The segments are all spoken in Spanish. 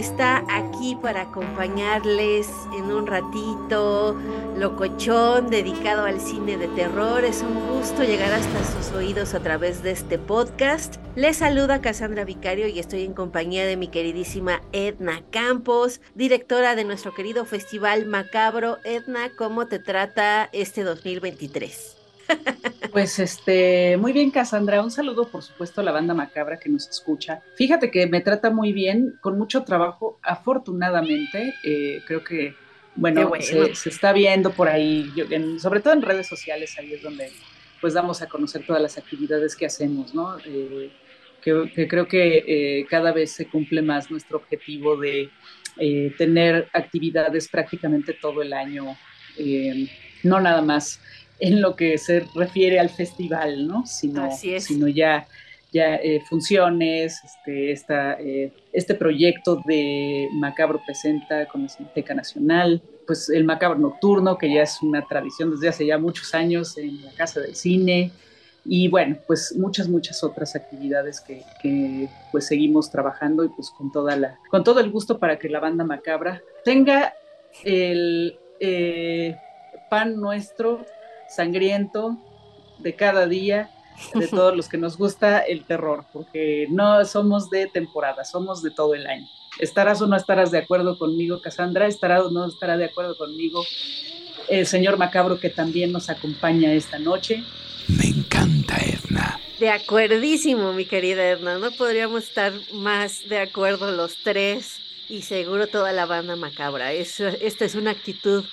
Está aquí para acompañarles en un ratito. Locochón, dedicado al cine de terror. Es un gusto llegar hasta sus oídos a través de este podcast. Les saluda Cassandra Vicario y estoy en compañía de mi queridísima Edna Campos, directora de nuestro querido Festival Macabro. Edna, ¿cómo te trata este 2023? Pues este, muy bien, Cassandra. Un saludo, por supuesto, a la banda macabra que nos escucha. Fíjate que me trata muy bien, con mucho trabajo, afortunadamente. Eh, creo que, bueno, Se, está viendo por ahí, sobre todo en redes sociales, ahí es donde pues damos a conocer todas las actividades que hacemos, ¿no? Eh, que, creo que eh, cada vez se cumple más nuestro objetivo de tener actividades prácticamente todo el año, no nada más en lo que se refiere al festival, ¿no? Sino, sino ya, ya eh, funciones, este, esta, eh, este proyecto de Macabro Presenta con la Cineteca Nacional, pues el Macabro Nocturno, que ya es una tradición desde hace ya muchos años en la Casa del Cine, y bueno, pues muchas, muchas otras actividades que, que, pues seguimos trabajando y pues con, toda la, con todo el gusto para que la banda macabra tenga el eh, pan nuestro sangriento de cada día, de todos los que nos gusta el terror, porque no somos de temporada, somos de todo el año. ¿Estarás o no estarás de acuerdo conmigo, Cassandra? ¿Estará o no estará de acuerdo conmigo el señor Macabro que también nos acompaña esta noche? Me encanta, Edna. De acuerdísimo, mi querida Edna. No podríamos estar más de acuerdo los tres y seguro toda la banda macabra. Es, esta es una actitud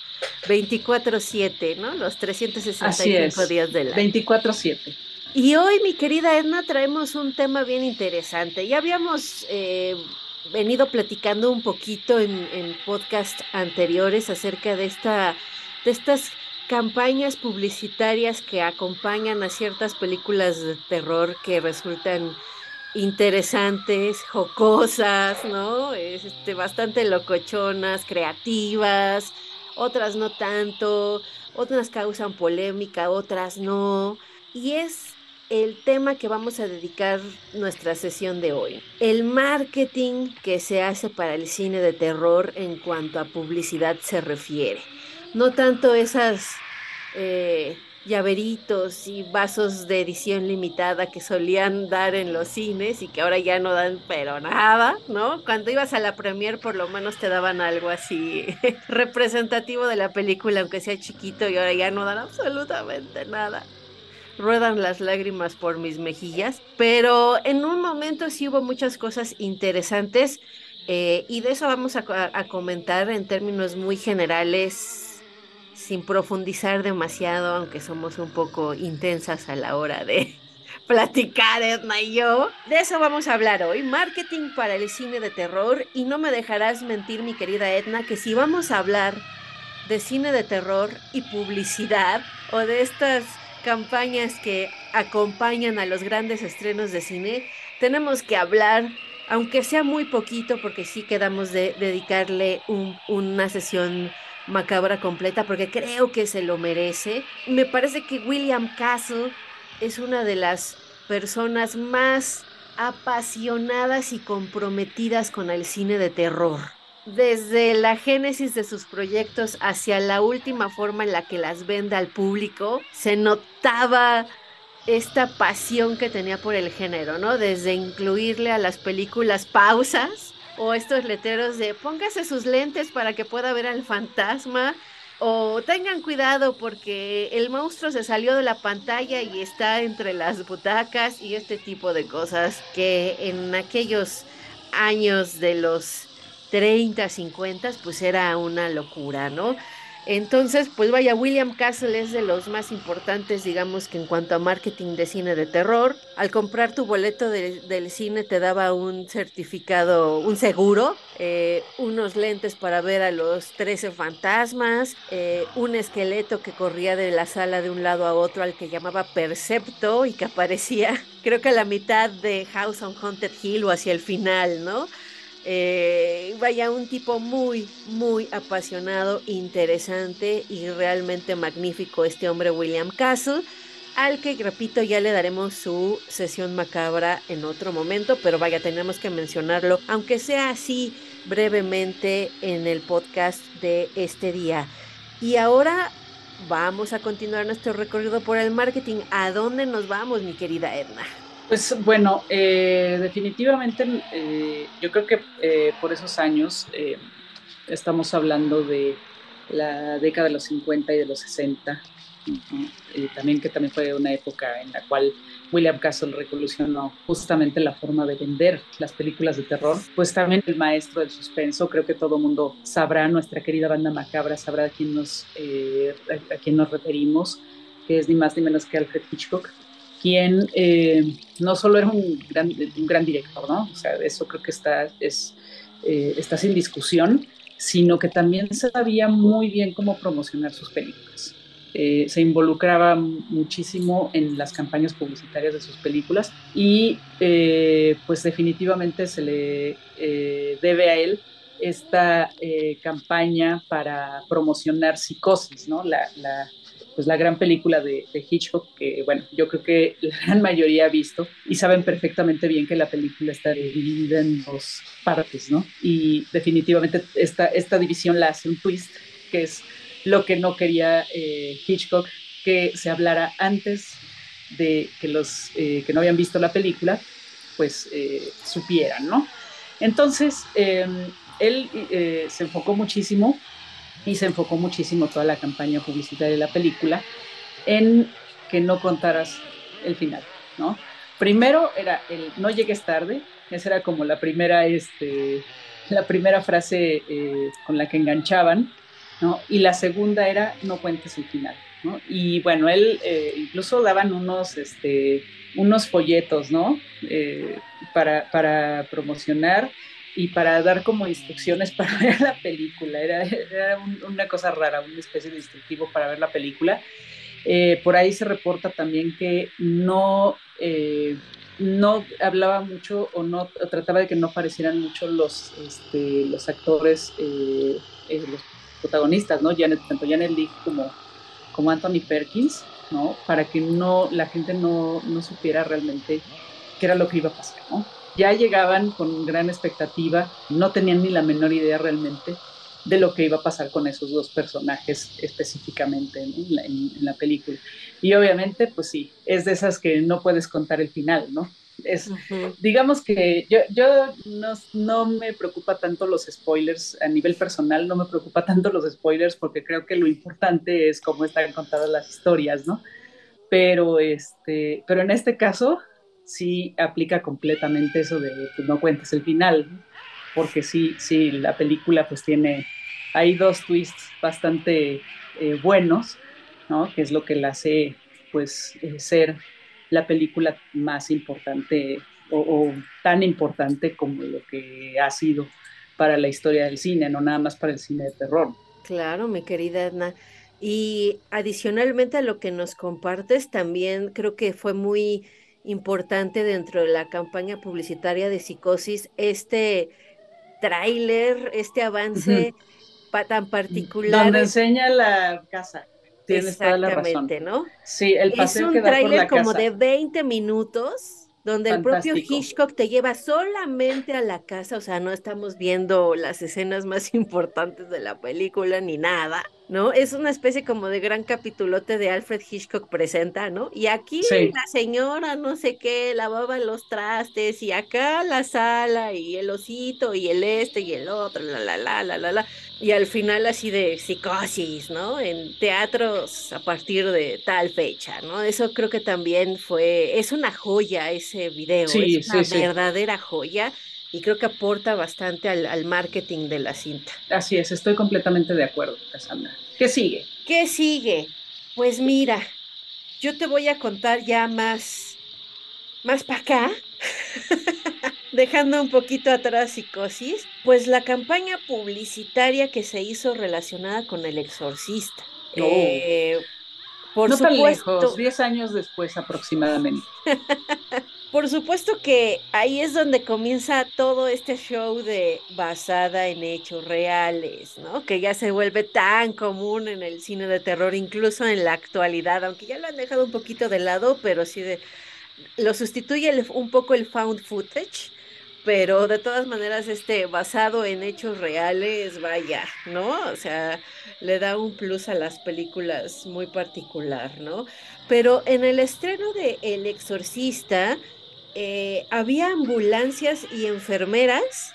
24/7, ¿no? Los 365 días del año. 24/7. Y hoy, mi querida Edna, traemos un tema bien interesante. Ya habíamos eh, venido platicando un poquito en, en podcast anteriores acerca de, esta, de estas campañas publicitarias que acompañan a ciertas películas de terror que resultan interesantes, jocosas, ¿no? Este, bastante locochonas, creativas, otras no tanto, otras causan polémica, otras no. Y es el tema que vamos a dedicar nuestra sesión de hoy. El marketing que se hace para el cine de terror en cuanto a publicidad se refiere. No tanto esas eh, llaveritos y vasos de edición limitada que solían dar en los cines y que ahora ya no dan pero nada, ¿no? Cuando ibas a la premier por lo menos te daban algo así representativo de la película, aunque sea chiquito y ahora ya no dan absolutamente nada. Ruedan las lágrimas por mis mejillas, pero en un momento sí hubo muchas cosas interesantes eh, y de eso vamos a comentar en términos muy generales sin profundizar demasiado, aunque somos un poco intensas a la hora de platicar, Edna y yo. De eso vamos a hablar hoy, marketing para el cine de terror. Y no me dejarás mentir, mi querida Edna, que si vamos a hablar de cine de terror y publicidad, o de estas campañas que acompañan a los grandes estrenos de cine, tenemos que hablar aunque sea muy poquito, porque sí quedamos de dedicarle una sesión macabra completa porque creo que se lo merece. Me parece que William Castle es una de las personas más apasionadas y comprometidas con el cine de terror. Desde la génesis de sus proyectos hacia la última forma en la que las vende al público, se notaba esta pasión que tenía por el género, ¿no? Desde incluirle a las películas pausas o estos letreros de póngase sus lentes para que pueda ver al fantasma o tengan cuidado porque el monstruo se salió de la pantalla y está entre las butacas y este tipo de cosas que en aquellos años de los 30, 50, pues era una locura, ¿no? Entonces, pues vaya, William Castle es de los más importantes, digamos que en cuanto a marketing de cine de terror. Al comprar tu boleto del cine te daba un certificado, un seguro, eh, unos lentes para ver a los 13 fantasmas, eh, un esqueleto que corría de la sala de un lado a otro al que llamaba Percepto y que aparecía creo que a la mitad de House on Haunted Hill o hacia el final, ¿no? Eh, vaya, un tipo muy, muy apasionado, interesante y realmente magnífico este hombre William Castle, al que, repito, ya le daremos su sesión macabra en otro momento, pero vaya, tenemos que mencionarlo, aunque sea así brevemente en el podcast de este día. Y ahora vamos a continuar nuestro recorrido por el marketing. ¿A dónde nos vamos, mi querida Edna? Pues bueno, eh, definitivamente eh, yo creo que eh, por esos años estamos hablando de la década de los 50 y de los 60, también que también fue una época en la cual William Castle revolucionó justamente la forma de vender las películas de terror, pues también el maestro del suspenso, creo que todo mundo sabrá, nuestra querida banda macabra sabrá a quién nos, a quién nos referimos, que es ni más ni menos que Alfred Hitchcock quien eh, no solo era un gran, un gran director, ¿no? O sea, eso creo que está, es, eh, está sin discusión, sino que también sabía muy bien cómo promocionar sus películas. Eh, se involucraba muchísimo en las campañas publicitarias de sus películas y pues definitivamente se le debe a él esta campaña para promocionar Psicosis, ¿no? La, la, pues la gran película de, Hitchcock, que bueno, yo creo que la gran mayoría ha visto y saben perfectamente bien que la película está dividida en dos partes, ¿no? Y definitivamente esta, esta división la hace un twist, que es lo que no quería eh, Hitchcock que se hablara antes de que los eh, que no habían visto la película, pues eh, supieran, ¿no? Entonces, em, él se enfocó muchísimo y se enfocó muchísimo toda la campaña publicitaria de la película en que no contaras el final, ¿no? Primero era el no llegues tarde, esa era como la primera, este, la primera frase eh, con la que enganchaban, ¿no? Y la segunda era no cuentes el final, ¿no? Y bueno, él eh, incluso daban unos, este, unos folletos, ¿no? Eh, para, para promocionar y para dar como instrucciones para ver la película. Era, una cosa rara, una especie de instructivo para ver la película. Eh, por ahí se reporta también que no, eh, no hablaba mucho o no trataba de que no aparecieran mucho los, este, los actores, eh, los protagonistas, ¿no? Janet, tanto Janet Leigh como, como Anthony Perkins, ¿no? Para que no, la gente no, no supiera realmente qué era lo que iba a pasar, ¿no? Ya llegaban con gran expectativa, no tenían ni la menor idea realmente de lo que iba a pasar con esos dos personajes específicamente en, la, película. Y obviamente, pues sí, es de esas que no puedes contar el final, ¿no? Es, digamos que yo, yo no, no, me preocupa tanto los spoilers a nivel personal, no me preocupa tanto los spoilers porque creo que lo importante es cómo están contadas las historias, ¿no? Pero, este, pero en este caso, sí aplica completamente eso de pues, no cuentes el final, porque sí, sí, la película pues tiene, hay dos twists bastante eh, buenos, ¿no? Que es lo que la hace pues eh, ser la película más importante o, tan importante como lo que ha sido para la historia del cine, no nada más para el cine de terror. Claro, mi querida Edna. Y adicionalmente a lo que nos compartes, también creo que fue muy importante dentro de la campaña publicitaria de Psicosis este tráiler, este avance tan particular. Donde enseña la casa. Tienes toda la razón. ¿no? Sí, el paseo Es un tráiler como de 20 minutos donde el propio Hitchcock te lleva solamente a la casa, o sea, no estamos viendo las escenas más importantes de la película ni nada, ¿no? Es una especie como de gran capitulote de Alfred Hitchcock presenta, ¿no? Y aquí la señora no sé qué lavaba los trastes y acá la sala y el osito y el este y el otro, la la la la la la. Y al final así de psicosis, ¿no? En teatros a partir de tal fecha, ¿no? Eso creo que también fue, es una joya ese video, es una verdadera joya y creo que aporta bastante al, al, marketing de la cinta. Así es, estoy completamente de acuerdo, Cassandra. ¿Qué sigue? ¿Qué sigue? Pues mira, yo te voy a contar ya más, más para acá, dejando un poquito atrás psicosis, pues la campaña publicitaria que se hizo relacionada con el exorcista. Oh. Eh, por no supuesto, tan lejos, 10 años después aproximadamente. por supuesto que ahí es donde comienza todo este show de basada en hechos reales, ¿no? Que ya se vuelve tan común en el cine de terror, incluso en la actualidad, aunque ya lo han dejado un poquito de lado, pero sí de, lo sustituye un poco el found footage pero de todas maneras, este, basado en hechos reales, vaya, ¿no? O sea, le da un plus a las películas muy particular, ¿no? Pero en el estreno de El Exorcista, eh, había ambulancias y enfermeras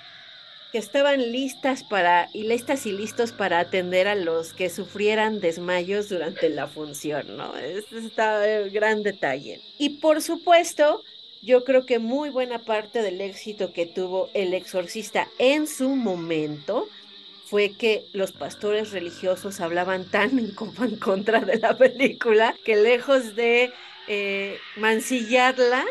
que estaban listas para, y listas y listos para atender a los que sufrieran desmayos durante la función, ¿no? Este está el gran detalle. Y por supuesto, yo creo que muy buena parte del éxito que tuvo El Exorcista en su momento fue que los pastores religiosos hablaban tan en, contra de la película que lejos de eh, mancillarla,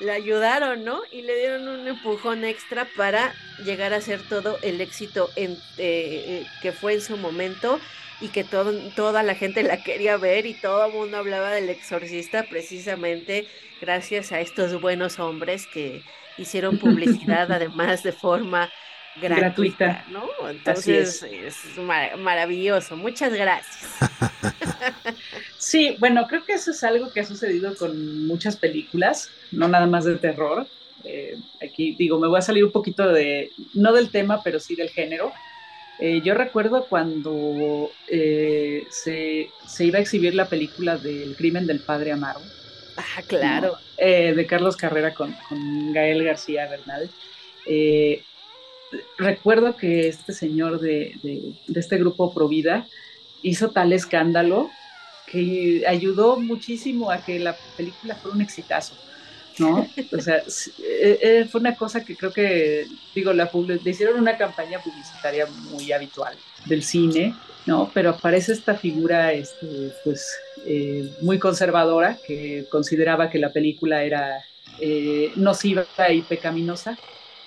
la ayudaron, ¿no? Y le dieron un empujón extra para llegar a ser todo el éxito en, eh, que fue en su momento y que todo, toda la gente la quería ver y todo el mundo hablaba del exorcista precisamente gracias a estos buenos hombres que hicieron publicidad además de forma gratuita, ¿no? Entonces es. maravilloso. Muchas gracias. Sí, bueno, creo que eso es algo que ha sucedido con muchas películas, no nada más de terror. Eh, aquí digo, me voy a salir un poquito de, no del tema, pero sí del género. Eh, yo recuerdo cuando eh, se, se, iba a exhibir la película del crimen del padre Amaro. Ah, claro. De Carlos Carrera con, con Gael García Bernal. recuerdo que este señor de, de, de este grupo Provida hizo tal escándalo que ayudó muchísimo a que la película fuera un exitazo. ¿no? O sea, eh, eh, fue una cosa que creo que, digo, la le hicieron una campaña publicitaria muy habitual del cine, ¿no? Pero aparece esta figura, este, pues, eh, muy conservadora, que consideraba que la película era nociva y pecaminosa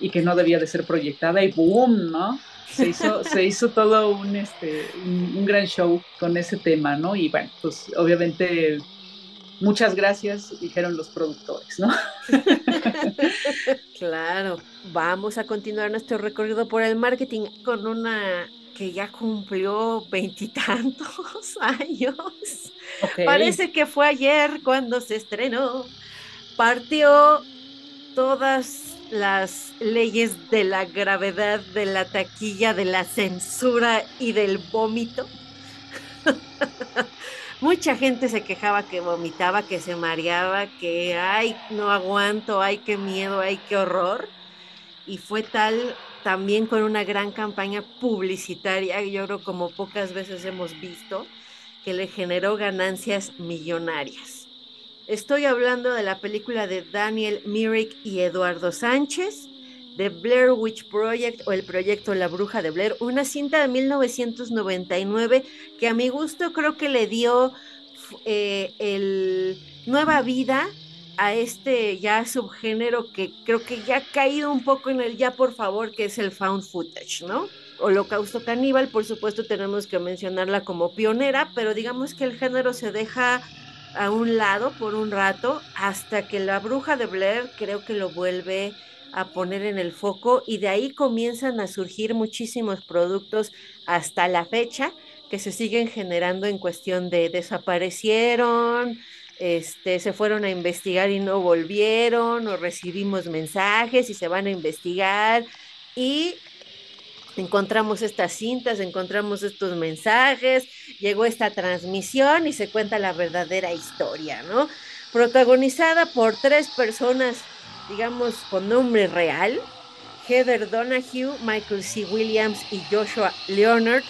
y que no debía de ser proyectada y ¡boom! ¿no? Se hizo, se hizo todo un, este, un gran show con ese tema, ¿no? Y bueno, pues obviamente muchas gracias, dijeron los productores, ¿no? claro, vamos a continuar nuestro recorrido por el marketing con una que ya cumplió veintitantos años. Parece que fue ayer cuando se estrenó. Partió todas las leyes de la gravedad, de la taquilla, de la censura y del vómito. Mucha gente se quejaba que vomitaba, que se mareaba, que ay, no aguanto, ay, qué miedo, ay, qué horror. Y fue tal también con una gran campaña publicitaria, yo creo como pocas veces hemos visto, que le generó ganancias millonarias. Estoy hablando de la película de Daniel Myrick y Eduardo Sánchez, The Blair Witch Project o el proyecto La Bruja de Blair, una cinta de 1999 que a mi gusto creo que le dio eh, el nueva vida a este ya subgénero que creo que ya ha caído un poco en el ya por favor, que es el found footage, ¿no? Holocausto Caníbal, por supuesto tenemos que mencionarla como pionera, pero digamos que el género se deja a un lado por un rato hasta que la bruja de Blair creo que lo vuelve a poner en el foco y de ahí comienzan a surgir muchísimos productos hasta la fecha que se siguen generando en cuestión de desaparecieron, este, se fueron a investigar y no volvieron, o recibimos mensajes y se van a investigar y encontramos estas cintas, encontramos estos mensajes, llegó esta transmisión y se cuenta la verdadera historia, ¿no? Protagonizada por tres personas digamos, con nombre real, Heather Donahue, Michael C. Williams y Joshua Leonard,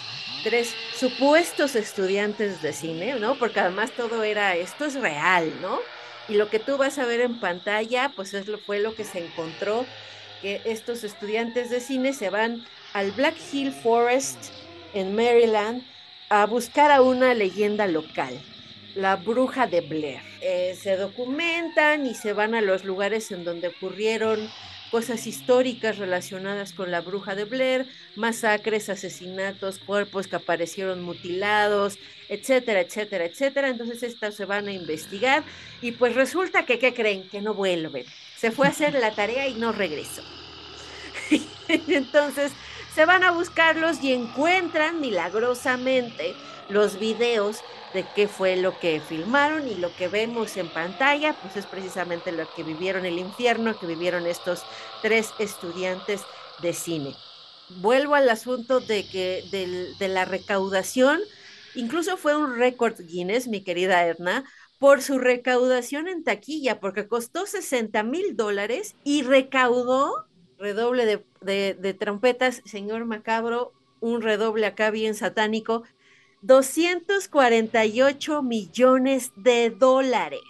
tres supuestos estudiantes de cine, ¿no? Porque además todo era, esto es real, ¿no? Y lo que tú vas a ver en pantalla, pues es lo, fue lo que se encontró que estos estudiantes de cine se van al Black Hill Forest en Maryland a buscar a una leyenda local, la bruja de Blair. Eh, se documentan y se van a los lugares en donde ocurrieron cosas históricas relacionadas con la bruja de Blair, masacres, asesinatos, cuerpos que aparecieron mutilados, etcétera, etcétera, etcétera. Entonces estas se van a investigar y pues resulta que, ¿qué creen? Que no vuelven. Se fue a hacer la tarea y no regresó. Entonces se van a buscarlos y encuentran milagrosamente los videos de qué fue lo que filmaron y lo que vemos en pantalla, pues es precisamente lo que vivieron el infierno, que vivieron estos tres estudiantes de cine. Vuelvo al asunto de que de la recaudación, incluso fue un récord Guinness, mi querida Erna, por su recaudación en taquilla, porque costó 60 mil dólares y recaudó, redoble de, de, trompetas, señor Macabro, un redoble acá bien satánico, 248 millones de dólares.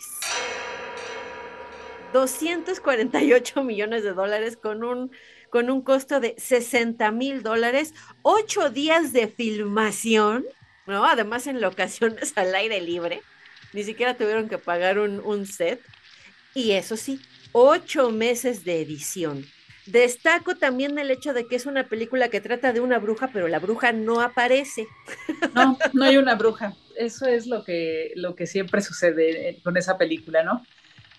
248 millones de dólares con un, con un costo de 60 mil dólares, ocho días de filmación, ¿no? Además en locaciones al aire libre, ni siquiera tuvieron que pagar un, un set. Y eso sí, ocho meses de edición. Destaco también el hecho de que es una película que trata de una bruja, pero la bruja no aparece. No, no hay una bruja. Eso es lo que, lo que siempre sucede con esa película, ¿no?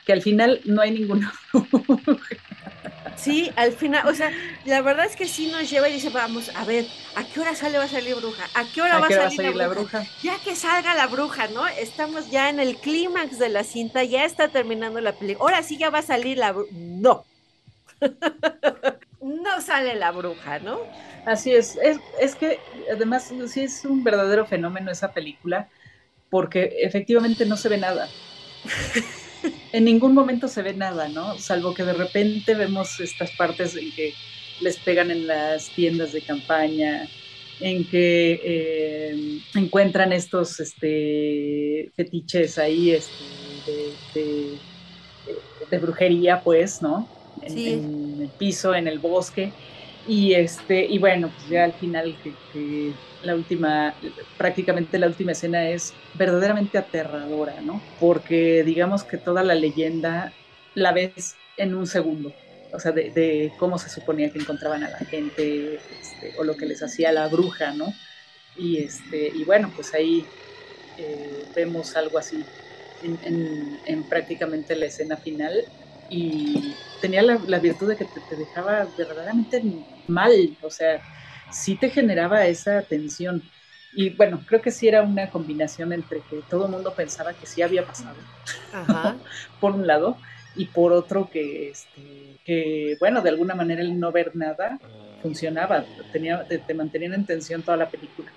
Que al final no hay ninguna bruja. Sí, al final, o sea, la verdad es que sí nos lleva y dice, vamos, a ver, ¿a qué hora sale va a salir bruja? ¿A qué hora, va, a salir la, bruja? Ya que salga la bruja, ¿no? Estamos ya en el clímax de la cinta, ya está terminando la película. Ahora sí ya va a salir la bruja. No, no sale la bruja, ¿no? Así es. es. que además sí es un verdadero fenómeno esa película, porque efectivamente no se ve nada. en ningún momento se ve nada, ¿no? Salvo que de repente vemos estas partes en que les pegan en las tiendas de campaña, en que eh, encuentran estos este, fetiches ahí este, de, brujería, pues, ¿no? En, el piso, en el bosque. Y, este, y bueno, pues ya al final que, la última, prácticamente la última escena es verdaderamente aterradora, ¿no? Porque digamos que toda la leyenda la ves en un segundo, o sea, de, cómo se suponía que encontraban a la gente este, o lo que les hacía la bruja, ¿no? Y, este, y bueno, pues ahí eh, vemos algo así en, en prácticamente la escena final y tenía la, virtud de que te, dejaba verdaderamente mal, o sea, sí te generaba esa tensión. Y bueno, creo que sí era una combinación entre que todo el mundo pensaba que sí había pasado, por un lado, y por otro que, este, que, bueno, de alguna manera el no ver nada funcionaba, tenía, te, mantenían en tensión toda la película.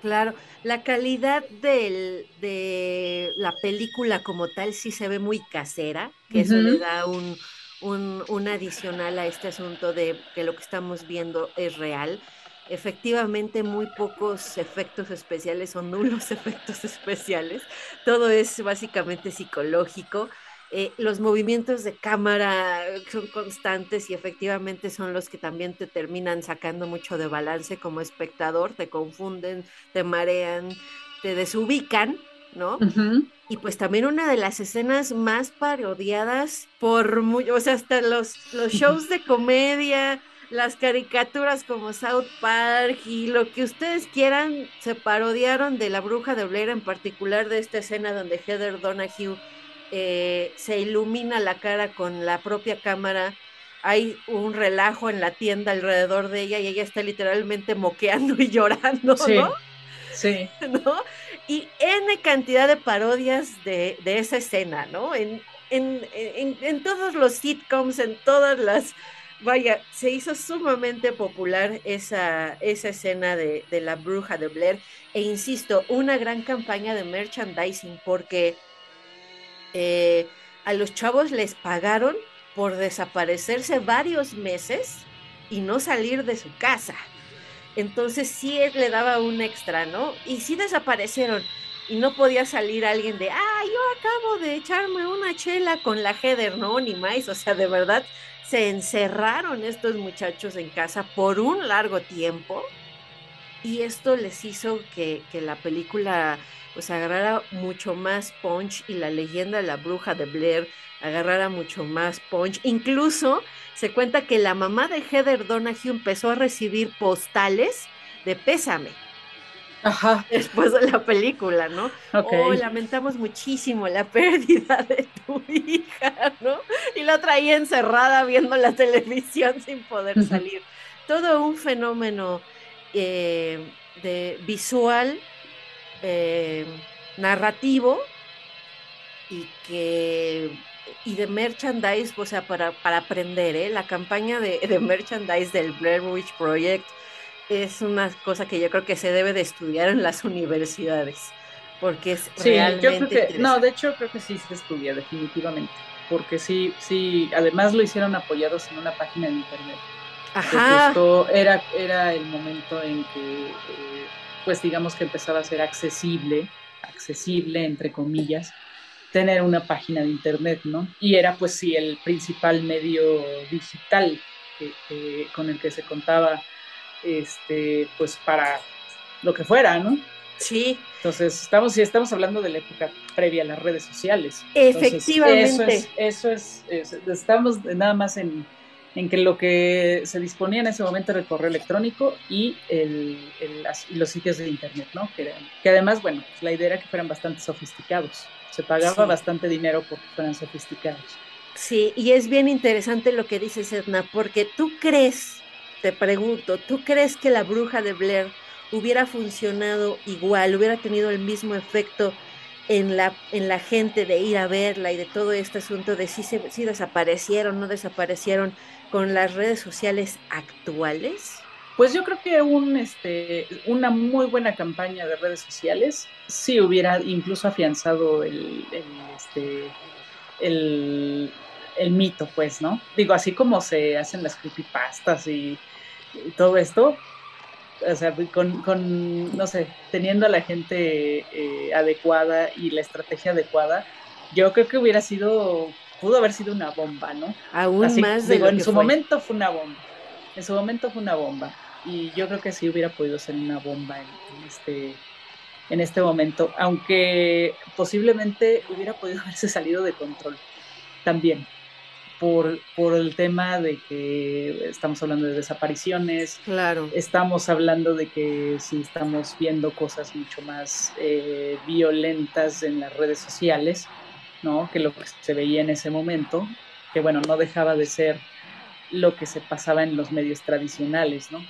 Claro, la calidad del, de la película como tal sí se ve muy casera, que eso le da un, un, adicional a este asunto de que lo que estamos viendo es real. Efectivamente, muy pocos efectos especiales o nulos efectos especiales. Todo es básicamente psicológico. Eh, los movimientos de cámara son constantes y efectivamente son los que también te terminan sacando mucho de balance como espectador, te confunden, te marean, te desubican, ¿no? Y pues también una de las escenas más parodiadas por mucho, o sea, hasta los, los shows de comedia, las caricaturas como South Park y lo que ustedes quieran, se parodiaron de la bruja de Blair, en particular de esta escena donde Heather Donahue eh, se ilumina la cara con la propia cámara. Hay un relajo en la tienda alrededor de ella y ella está literalmente moqueando y llorando, ¿no? Sí. ¿No? y N cantidad de parodias de, esa escena, ¿no? En, en, todos los sitcoms, en todas las... Vaya, se hizo sumamente popular esa, esa escena de, la bruja de Blair. E insisto, una gran campaña de merchandising porque eh, a los chavos les pagaron por desaparecerse varios meses y no salir de su casa. Entonces sí le daba un extra, ¿no? Y sí desaparecieron. y no podía salir alguien de, ah, yo acabo de echarme una chela con la Heather, no, ni más, o sea, de verdad se encerraron estos muchachos en casa por un largo tiempo y esto les hizo que, que la película pues agarrara mucho más punch y la leyenda de la bruja de Blair agarrara mucho más punch. Incluso se cuenta que la mamá de Heather Donahue empezó a recibir postales de pésame Ajá. después de la película, ¿no? Oh, lamentamos muchísimo la pérdida de tu hija, ¿no? Y la traía encerrada viendo la televisión sin poder salir. Todo un fenómeno eh, de visual, eh, narrativo y que y de merchandise, o sea, para, para aprender, ¿eh? La campaña de, de merchandise del Blair Witch Project es una cosa que yo creo que se debe de estudiar en las universidades, porque es sí, realmente yo creo que, no, de hecho creo que sí se estudia definitivamente, porque sí, sí, además lo hicieron apoyados en una página de internet. Ajá. Esto era, era el momento en que, eh, pues digamos que empezaba a ser accesible, accesible entre comillas, tener una página de internet, ¿no? Y era pues sí el principal medio digital con el que se contaba este, pues para lo que fuera, ¿no? Sí. Entonces, estamos, si estamos hablando de la época previa a las redes sociales. Efectivamente. eso, es, estamos nada más en, en, que lo que se disponía en ese momento era el correo electrónico y, el, los sitios de internet, ¿no? Que, que además, bueno, pues, la idea era que fueran bastante sofisticados. Se pagaba bastante dinero porque fueran sofisticados. Sí, y es bien interesante lo que dices, Edna, porque tú crees te pregunto, ¿tú crees que la bruja de Blair hubiera funcionado igual, hubiera tenido el mismo efecto en la, en la gente de ir a verla y de todo este asunto de si, se, si desaparecieron, no desaparecieron con las redes sociales actuales? Pues yo creo que un, este, una muy buena campaña de redes sociales sí hubiera incluso afianzado el, el, este, el, el mito, pues, ¿no? Digo, así como se hacen las creepypastas y todo esto, o sea, con, no sé, teniendo a la gente eh, adecuada y la estrategia adecuada, yo creo que hubiera sido, pudo haber sido una bomba, ¿no? Aún más de digo, en su momento fue una bomba, en su momento fue una bomba, y yo creo que sí hubiera podido ser una bomba en, este en este momento, aunque posiblemente hubiera podido haberse salido de control también por, por el tema de que estamos hablando de desapariciones. Claro. Estamos hablando de que sí estamos viendo cosas mucho más eh, violentas en las redes sociales, ¿no? Que lo que se veía en ese momento, que bueno, no dejaba de ser lo que se pasaba en los medios tradicionales, ¿no?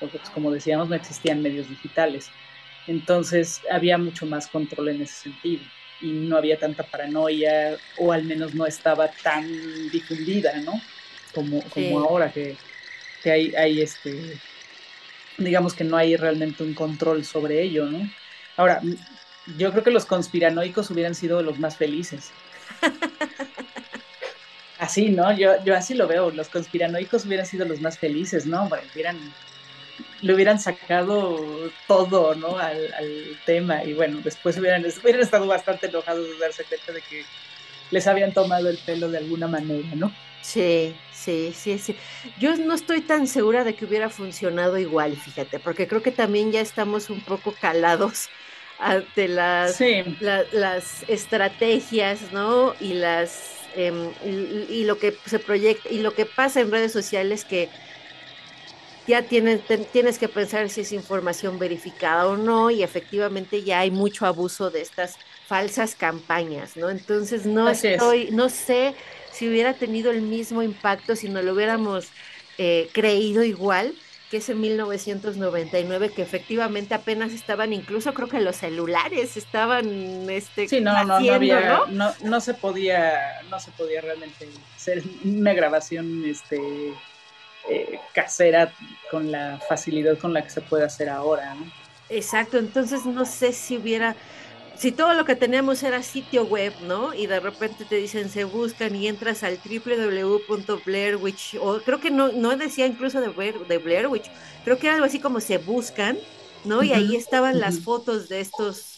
Porque pues, como decíamos, no existían medios digitales. Entonces había mucho más control en ese sentido y no había tanta paranoia o al menos no estaba tan difundida, ¿no? Como, como ahora que, que hay, hay, este, digamos que no hay realmente un control sobre ello, ¿no? Ahora, yo creo que los conspiranoicos hubieran sido los más felices. Así, ¿no? Yo, yo así lo veo, los conspiranoicos hubieran sido los más felices, ¿no? Bueno, hubieran le hubieran sacado todo, ¿no? Al, tema y bueno, después hubieran, hubieran estado bastante enojados de darse cuenta de que les habían tomado el pelo de alguna manera, ¿no? Sí, sí, sí, sí. Yo no estoy tan segura de que hubiera funcionado igual, fíjate, porque creo que también ya estamos un poco calados ante las, las estrategias, ¿no? Y las em, y, lo que se proyecta y lo que pasa en redes sociales que ya tienes, tienes que pensar si es información verificada o no y efectivamente ya hay mucho abuso de estas falsas campañas, ¿no? Entonces no estoy, no sé si hubiera tenido el mismo impacto si no lo hubiéramos eh, creído igual que ese 1999 que efectivamente apenas estaban incluso creo que los celulares estaban este sí no no no había ¿no? no se podía no se podía realmente hacer una grabación este eh, casera con la facilidad con la que se puede hacer ahora. ¿no? Exacto, entonces no sé si hubiera, si todo lo que teníamos era sitio web, ¿no? Y de repente te dicen se buscan y entras al www.blairwitch, o creo que no, no decía incluso de, Blair, de Blairwitch, creo que era algo así como se buscan, ¿no? Y ahí estaban las fotos de estos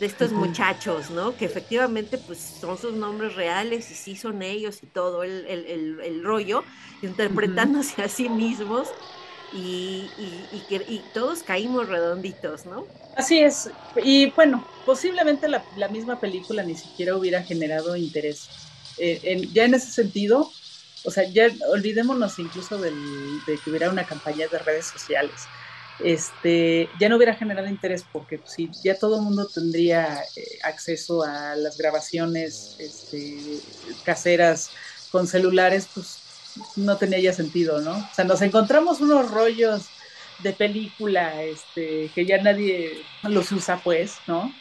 de estos muchachos, ¿no? Que efectivamente pues son sus nombres reales y sí son ellos y todo el, el, el, rollo, interpretándose a sí mismos y, y, y, y, todos caímos redonditos, ¿no? Así es, y bueno, posiblemente la, la misma película ni siquiera hubiera generado interés. Eh, ya en ese sentido, o sea, ya olvidémonos incluso del, de que hubiera una campaña de redes sociales este, ya no hubiera generado interés porque pues, si ya todo el mundo tendría eh, acceso a las grabaciones este, caseras con celulares, pues no tenía ya sentido, ¿no? O sea, nos encontramos unos rollos de película este, que ya nadie los usa, pues, ¿no?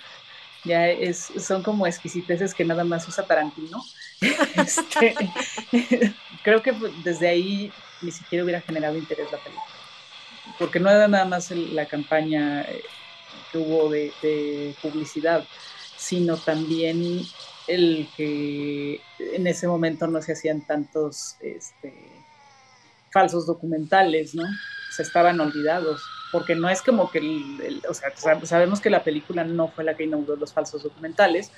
Ya es, son como exquisiteces que nada más usa Tarantino. Este, creo que pues, desde ahí ni siquiera hubiera generado interés la película porque no era nada más la campaña eh, que hubo de, publicidad, sino también el que en ese momento no se hacían tantos este, falsos documentales, ¿no? Se estaban olvidados, porque no es como que, o sea, sabemos que la película no fue la que inauguró los falsos documentales,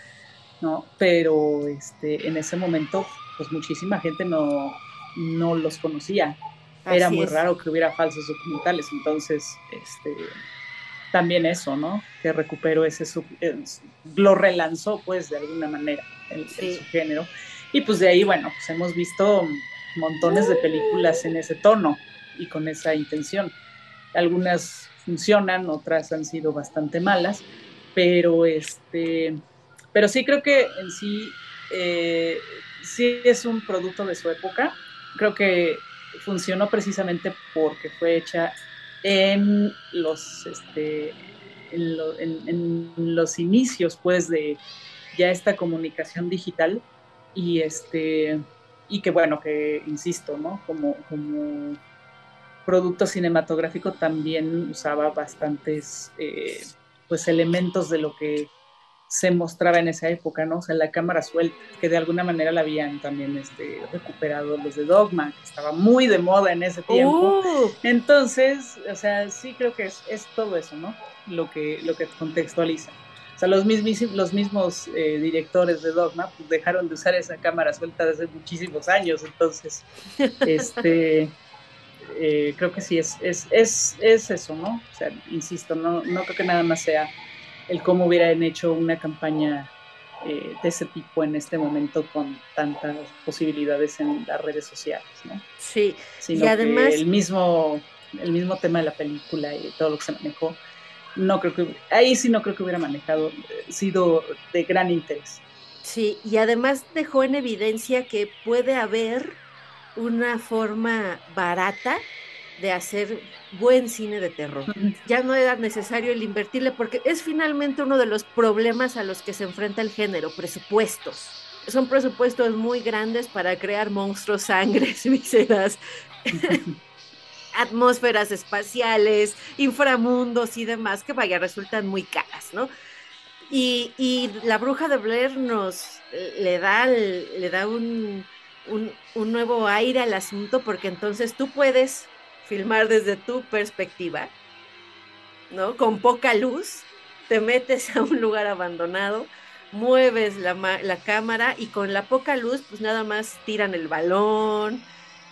¿no? Pero este, en ese momento, pues muchísima gente no, no los conocía, era muy raro que hubiera falsos documentales, entonces, este, también eso, ¿no? Que recuperó ese, lo relanzó pues de alguna manera en, su género. Y pues de ahí, bueno, pues hemos visto montones de películas en ese tono y con esa intención. Algunas funcionan, otras han sido bastante malas, pero este, pero sí creo que en sí, eh, sí es un producto de su época. Creo que funcionó precisamente porque fue hecha en los, este, en, los inicios, pues, de ya esta comunicación digital y este y que bueno, que insisto, ¿no? Como, como producto cinematográfico también usaba bastantes eh, pues elementos de lo que se mostraba en esa época, ¿no? O sea, la cámara suelta, que de alguna manera la habían también este, recuperado los de Dogma, que estaba muy de moda en ese tiempo. Uh. Entonces, o sea, sí creo que es, es, todo eso, ¿no? Lo que, lo que contextualiza. O sea, los, mismos, los mismos eh, directores de Dogma pues, dejaron de usar esa cámara suelta desde muchísimos años, entonces, este... Eh, creo que sí, es, es, es, es eso, ¿no? O sea, insisto, no, no creo que nada más sea el cómo hubieran hecho una campaña eh, de ese tipo en este momento con tantas posibilidades en las redes sociales, ¿no? Sí, y además el mismo el mismo tema de la película y todo lo que se manejó, no creo que ahí sí no creo que hubiera manejado eh, sido de gran interés. Sí, y además dejó en evidencia que puede haber una forma barata de hacer buen cine de terror. Ya no era necesario el invertirle porque es finalmente uno de los problemas a los que se enfrenta el género, presupuestos. Son presupuestos muy grandes para crear monstruos, sangres, vísceras, atmósferas espaciales, inframundos y demás que vaya, resultan muy caras, ¿no? Y, y la bruja de Blair nos le da, le da un, un, un nuevo aire al asunto porque entonces tú puedes filmar desde tu perspectiva, ¿no? Con poca luz, te metes a un lugar abandonado, mueves la, la cámara y con la poca luz, pues nada más tiran el balón,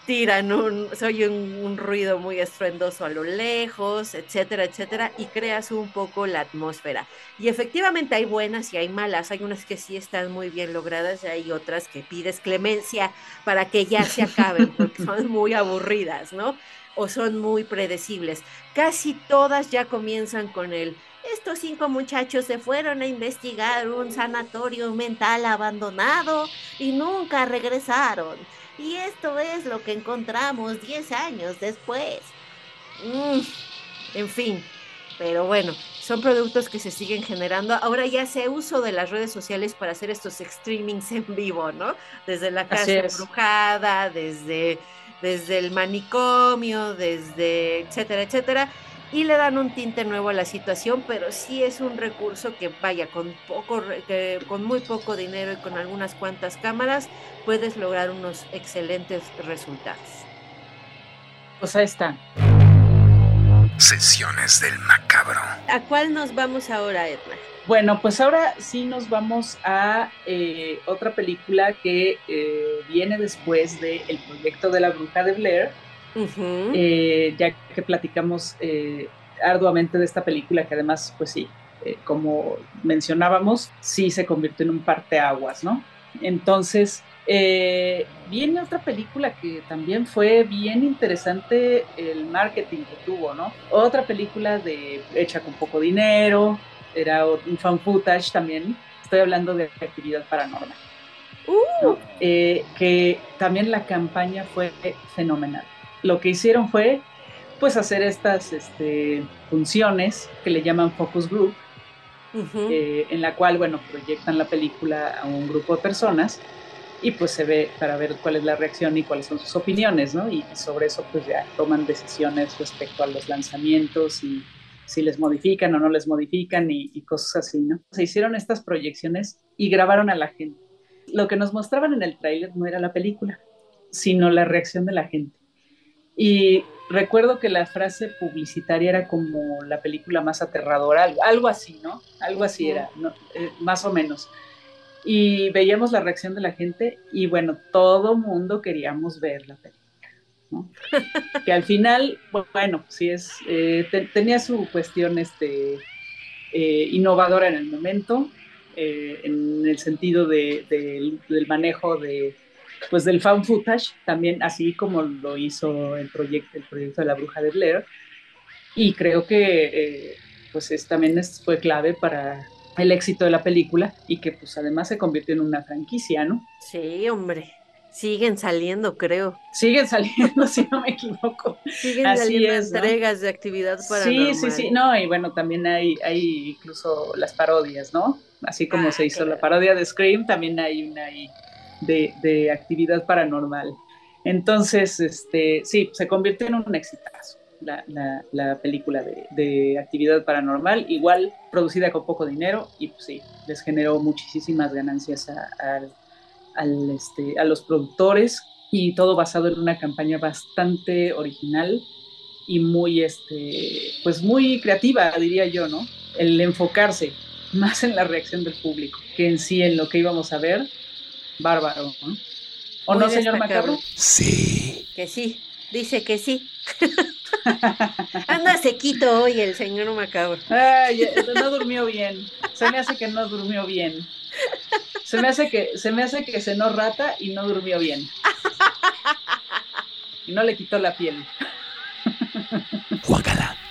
tiran un, se oye un, ruido muy estruendoso a lo lejos, etcétera, etcétera, y creas un poco la atmósfera. Y efectivamente hay buenas y hay malas, hay unas que sí están muy bien logradas y hay otras que pides clemencia para que ya se acaben, porque son muy aburridas, ¿no? o son muy predecibles. Casi todas ya comienzan con el, estos cinco muchachos se fueron a investigar un sanatorio mental abandonado y nunca regresaron. Y esto es lo que encontramos 10 años después. Mm, en fin, pero bueno, son productos que se siguen generando. Ahora ya se uso de las redes sociales para hacer estos streamings en vivo, ¿no? Desde la casa embrujada, desde desde el manicomio, desde etcétera, etcétera, y le dan un tinte nuevo a la situación, pero sí es un recurso que vaya con poco, con muy poco dinero y con algunas cuantas cámaras puedes lograr unos excelentes resultados. Pues ahí está. Sesiones del macabro. ¿A cuál nos vamos ahora, Edna? Bueno, pues ahora sí nos vamos a eh, otra película que eh, viene después del el proyecto de la bruja de Blair, eh, ya que platicamos arduamente de esta película, que además, pues sí, como mencionábamos, sí se convirtió en un parteaguas, ¿no? Entonces, viene otra película que también fue bien interesante el marketing que tuvo, ¿no? Otra película de hecha con poco dinero, era un fan footage también. Estoy hablando de actividad paranormal. Uh. Eh, que también la campaña fue fenomenal. Lo que hicieron fue pues hacer estas este, funciones que le llaman focus group, eh, en la cual, bueno, proyectan la película a un grupo de personas y pues se ve para ver cuál es la reacción y cuáles son sus opiniones, ¿no? Y, sobre eso pues ya toman decisiones respecto a los lanzamientos y si les modifican o no les modifican y, cosas así, ¿no? Se hicieron estas proyecciones y grabaron a la gente. Lo que nos mostraban en el tráiler no era la película, sino la reacción de la gente. Y recuerdo que la frase publicitaria era como la película más aterradora, algo, así, ¿no? Algo así era, eh, más o menos. Y veíamos la reacción de la gente y bueno, todo mundo queríamos ver la película que al final, bueno, sí es, eh, tenía su cuestión este, eh, innovadora en el momento, eh, en el sentido de, del manejo de, pues del found footage, también así como lo hizo el proyecto, el proyecto de la bruja de Blair, y creo que pues es, también fue clave para el éxito de la película y que pues además se convirtió en una franquicia, ¿no? Sí, hombre. Siguen saliendo, creo. Siguen saliendo, si no me equivoco. Siguen saliendo entregas de actividad paranormal. Sí, sí, sí. No, y bueno, también hay, hay incluso las parodias, ¿no? Así como se ah, hizo la parodia de Scream, también hay una ahí de, actividad paranormal. Entonces, este, sí, se convirtió en un exitazo. La, la, película de, de, actividad paranormal, igual producida con poco dinero y pues sí, les generó muchísimas ganancias al al, este, a los productores y todo basado en una campaña bastante original y muy, este, pues muy creativa, diría yo, ¿no? El enfocarse más en la reacción del público que en sí en lo que íbamos a ver, bárbaro, ¿no? ¿O no, señor Macabro? Sí. Que sí, dice que sí. Anda sequito hoy el señor Macabro. Ay, no durmió bien. Se me hace que no durmió bien. Se me hace que se me hace que cenó rata y no durmió bien. Y no le quitó la piel.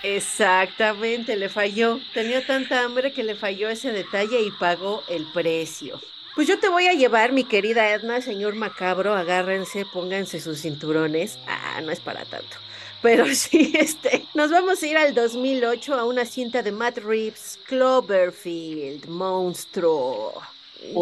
Exactamente, le falló. Tenía tanta hambre que le falló ese detalle y pagó el precio. Pues yo te voy a llevar, mi querida Edna, señor macabro, agárrense, pónganse sus cinturones. Ah, no es para tanto. Pero sí, este, nos vamos a ir al 2008 a una cinta de Matt Reeves, Cloverfield, Monstruo.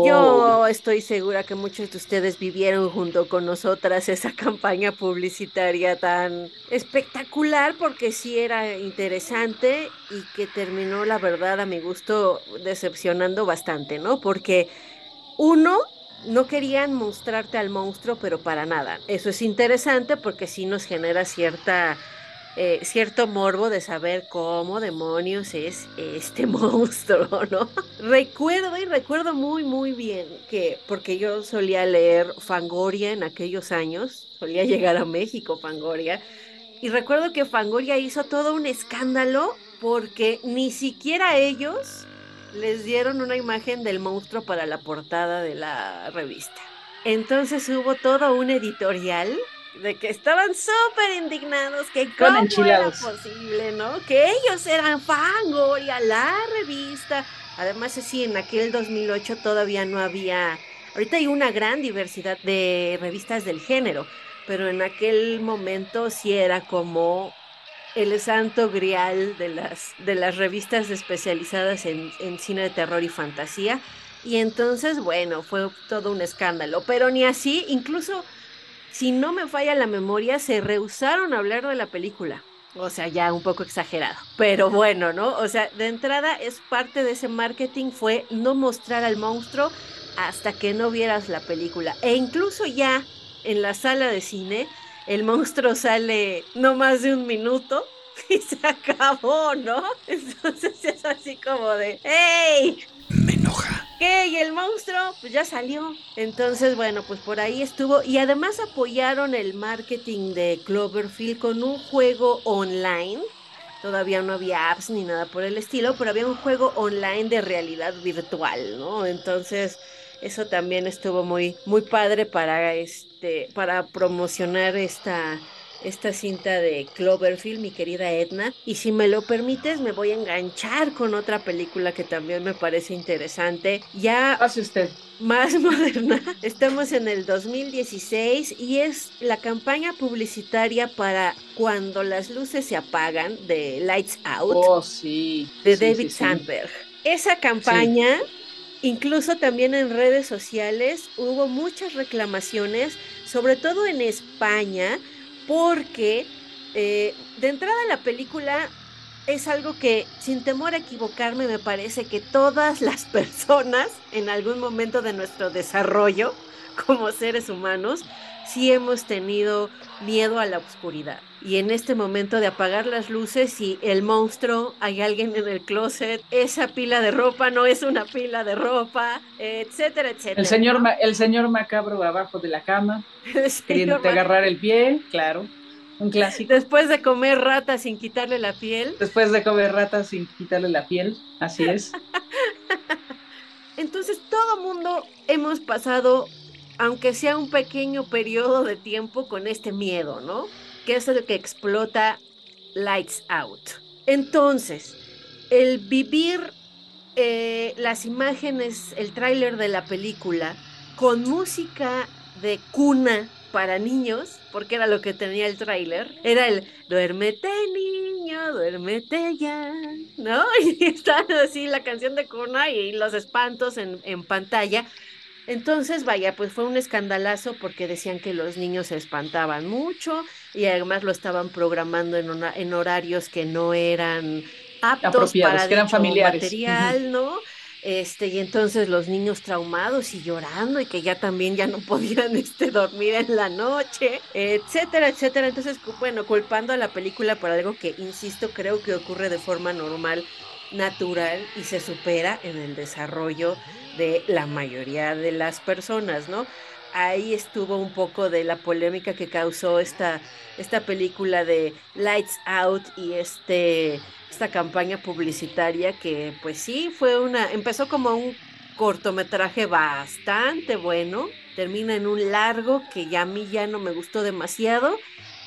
Yo estoy segura que muchos de ustedes vivieron junto con nosotras esa campaña publicitaria tan espectacular porque sí era interesante y que terminó, la verdad, a mi gusto, decepcionando bastante, ¿no? Porque uno, no querían mostrarte al monstruo, pero para nada. Eso es interesante porque sí nos genera cierta eh, cierto morbo de saber cómo demonios es este monstruo, ¿no? recuerdo y recuerdo muy, muy bien que, porque yo solía leer Fangoria en aquellos años, solía llegar a México Fangoria, y recuerdo que Fangoria hizo todo un escándalo porque ni siquiera ellos les dieron una imagen del monstruo para la portada de la revista. Entonces hubo todo un editorial de que estaban súper indignados, que cómo era posible, ¿no? Que ellos eran Fangoria, la revista. Además, sí, en aquel 2008 todavía no había, ahorita hay una gran diversidad de revistas del género, pero en aquel momento sí era como el santo grial de las, de las revistas especializadas en, en cine de terror y fantasía. Y entonces, bueno, fue todo un escándalo, pero ni así, incluso si no me falla la memoria, se rehusaron a hablar de la película. O sea, ya un poco exagerado. Pero bueno, ¿no? O sea, de entrada es parte de ese marketing fue no mostrar al monstruo hasta que no vieras la película. E incluso ya en la sala de cine, el monstruo sale no más de un minuto y se acabó, ¿no? Entonces es así como de, ¡hey! Me enoja. ¿Qué? ¿Y el monstruo? Pues ya salió. Entonces, bueno, pues por ahí estuvo. Y además apoyaron el marketing de Cloverfield con un juego online. Todavía no había apps ni nada por el estilo, pero había un juego online de realidad virtual, ¿no? Entonces, eso también estuvo muy, muy padre para este, para promocionar esta, esta cinta de Cloverfield, mi querida Edna. Y si me lo permites, me voy a enganchar con otra película que también me parece interesante. Ya hace usted. Más moderna. Estamos en el 2016 y es la campaña publicitaria para Cuando las luces se apagan de Lights Out. Oh, sí. De David Sandberg. Esa campaña... Incluso también en redes sociales hubo muchas reclamaciones, sobre todo en España, porque eh, de entrada la película es algo que, sin temor a equivocarme, me parece que todas las personas en algún momento de nuestro desarrollo como seres humanos, sí hemos tenido miedo a la oscuridad. Y en este momento de apagar las luces y el monstruo, hay alguien en el closet, esa pila de ropa no es una pila de ropa, etcétera, etcétera. El señor, el señor macabro abajo de la cama, queriendo agarrar el pie, claro. Un clásico. Después de comer rata sin quitarle la piel. Después de comer rata sin quitarle la piel, así es. Entonces todo mundo hemos pasado, aunque sea un pequeño periodo de tiempo, con este miedo, ¿no? Que es el que explota Lights Out. Entonces, el vivir eh, las imágenes, el tráiler de la película, con música de cuna para niños, porque era lo que tenía el tráiler, era el duérmete niño, duérmete ya, ¿no? Y está así la canción de cuna y los espantos en, en pantalla. Entonces, vaya, pues fue un escandalazo porque decían que los niños se espantaban mucho y además lo estaban programando en, una, en horarios que no eran aptos para que eran familiares. material, ¿no? Este, y entonces los niños traumados y llorando y que ya también ya no podían este, dormir en la noche, etcétera, etcétera. Entonces, bueno, culpando a la película por algo que, insisto, creo que ocurre de forma normal, natural y se supera en el desarrollo de la mayoría de las personas, ¿no? Ahí estuvo un poco de la polémica que causó esta, esta película de Lights Out y este esta campaña publicitaria que pues sí fue una, empezó como un cortometraje bastante bueno, termina en un largo que ya a mí ya no me gustó demasiado,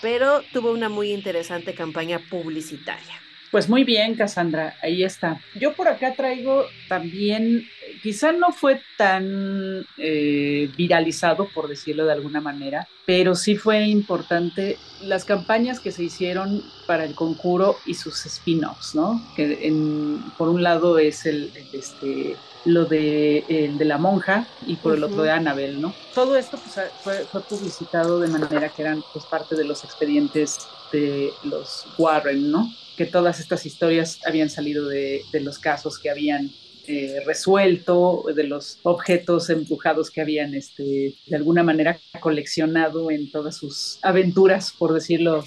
pero tuvo una muy interesante campaña publicitaria. Pues muy bien, Cassandra, ahí está. Yo por acá traigo también, quizá no fue tan eh, viralizado, por decirlo de alguna manera, pero sí fue importante las campañas que se hicieron para el concurso y sus spin-offs, ¿no? Que en, por un lado es el, este, lo de, el de la monja y por el otro de Annabel, ¿no? Todo esto pues, fue, fue, publicitado de manera que eran pues, parte de los expedientes de los Warren, ¿no? que todas estas historias habían salido de, los casos que habían eh, resuelto, de los objetos empujados que habían este, de alguna manera coleccionado en todas sus aventuras, por decirlo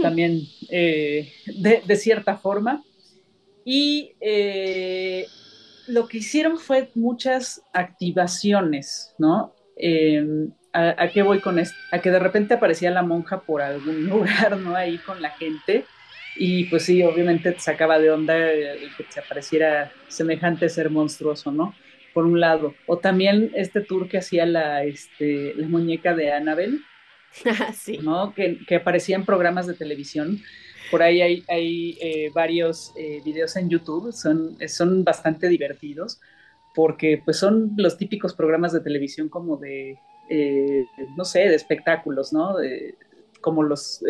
también eh, de, cierta forma. Y eh, lo que hicieron fue muchas activaciones, ¿no? ¿a, ¿a, qué voy con esto? A que de repente aparecía la monja por algún lugar, ¿no? Ahí con la gente y pues sí, obviamente te sacaba de onda el que se apareciera semejante ser monstruoso, ¿no? Por un lado. O también este tour que hacía la, este, la muñeca de Annabelle, sí. ¿no? Que, que, aparecía en programas de televisión. Por ahí hay, eh, varios eh, videos en YouTube, son, son bastante divertidos, porque pues son los típicos programas de televisión como de, eh, no sé, de espectáculos, ¿no? Como los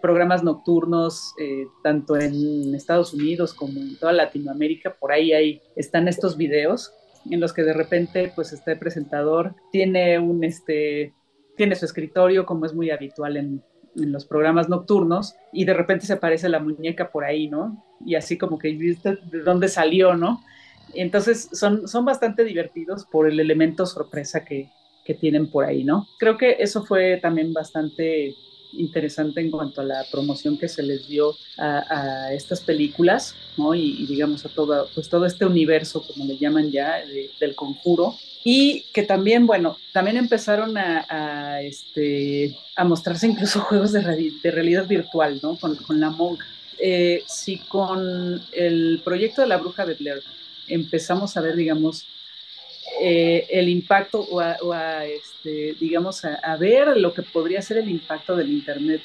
programas nocturnos, tanto en Estados Unidos como en toda Latinoamérica, por ahí, ahí están estos videos en los que de repente pues este presentador tiene un este tiene su escritorio como es muy habitual en, en los programas nocturnos y de repente se aparece la muñeca por ahí, ¿no? Y así como que viste de dónde salió, ¿no? Entonces son, son bastante divertidos por el elemento sorpresa que, que tienen por ahí, ¿no? Creo que eso fue también bastante interesante en cuanto a la promoción que se les dio a, estas películas, ¿no? Y, digamos a todo, pues todo este universo, como le llaman ya, del conjuro. Y que también, bueno, también empezaron a, este, a mostrarse incluso juegos de, realidad virtual, ¿no? Con, con la monja. Eh, si con el proyecto de la bruja de Blair empezamos a ver, digamos, eh, el impacto o a, este, digamos, a, ver lo que podría ser el impacto del Internet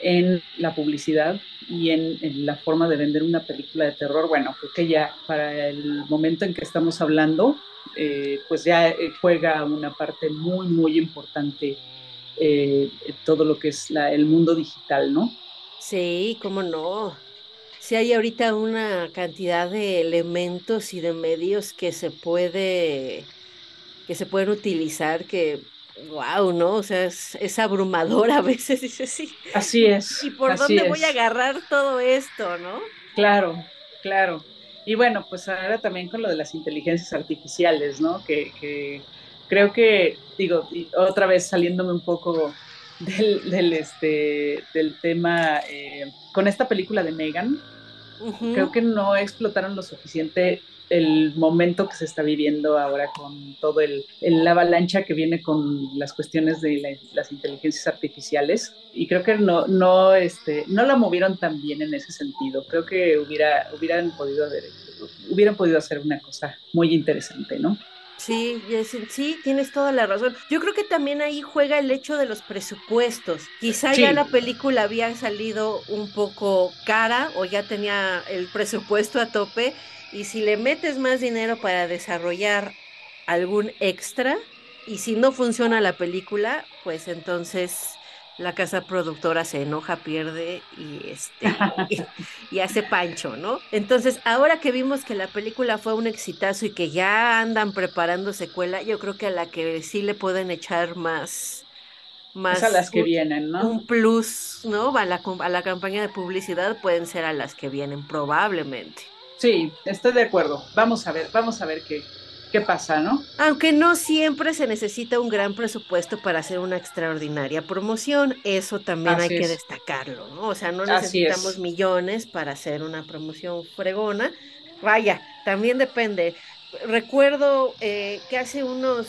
en la publicidad y en, la forma de vender una película de terror. Bueno, creo que ya para el momento en que estamos hablando, eh, pues ya eh, juega una parte muy, muy importante todo lo que es el mundo digital, ¿no? Sí, cómo no si hay ahorita una cantidad de elementos y de medios que se puede que se pueden utilizar que wow, ¿no? O sea, es, abrumador a veces, dice sí. Así es. ¿Y por dónde voy a agarrar todo esto, no? Claro, claro. Y bueno, pues ahora también con lo de las inteligencias artificiales, ¿no? Que, creo que, digo, otra vez saliéndome un poco del, este, del tema eh, con esta película de Megan, creo que no explotaron lo suficiente el momento que se está viviendo ahora con todo el, la avalancha que viene con las cuestiones de las inteligencias artificiales. Y creo que no no este no la movieron tan bien en ese sentido. Creo que hubiera hubieran podido haber hubieran podido hacer una cosa muy interesante no Sí, sí, tienes toda la razón. Yo creo que también ahí juega el hecho de los presupuestos. Quizá ya la película había salido un poco cara o ya tenía el presupuesto a tope y si le metes más dinero para desarrollar algún extra y si no funciona la película, pues entonces la casa productora se enoja, pierde y este y, hace pancho, ¿no? Entonces, ahora que vimos que la película fue un exitazo y que ya andan preparando secuela, yo creo que a la que sí le pueden echar más más a las que vienen, ¿no? Un plus, ¿no? A la, a la campaña de publicidad pueden ser a las que vienen probablemente. Sí, estoy de acuerdo. Vamos a ver, vamos a ver qué, qué pasa, ¿no? Aunque no siempre se necesita un gran presupuesto para hacer una extraordinaria promoción, eso también hay que destacarlo, ¿no? O sea, no necesitamos millones para hacer una promoción fregona. Vaya, también depende. Recuerdo eh, que hace unos,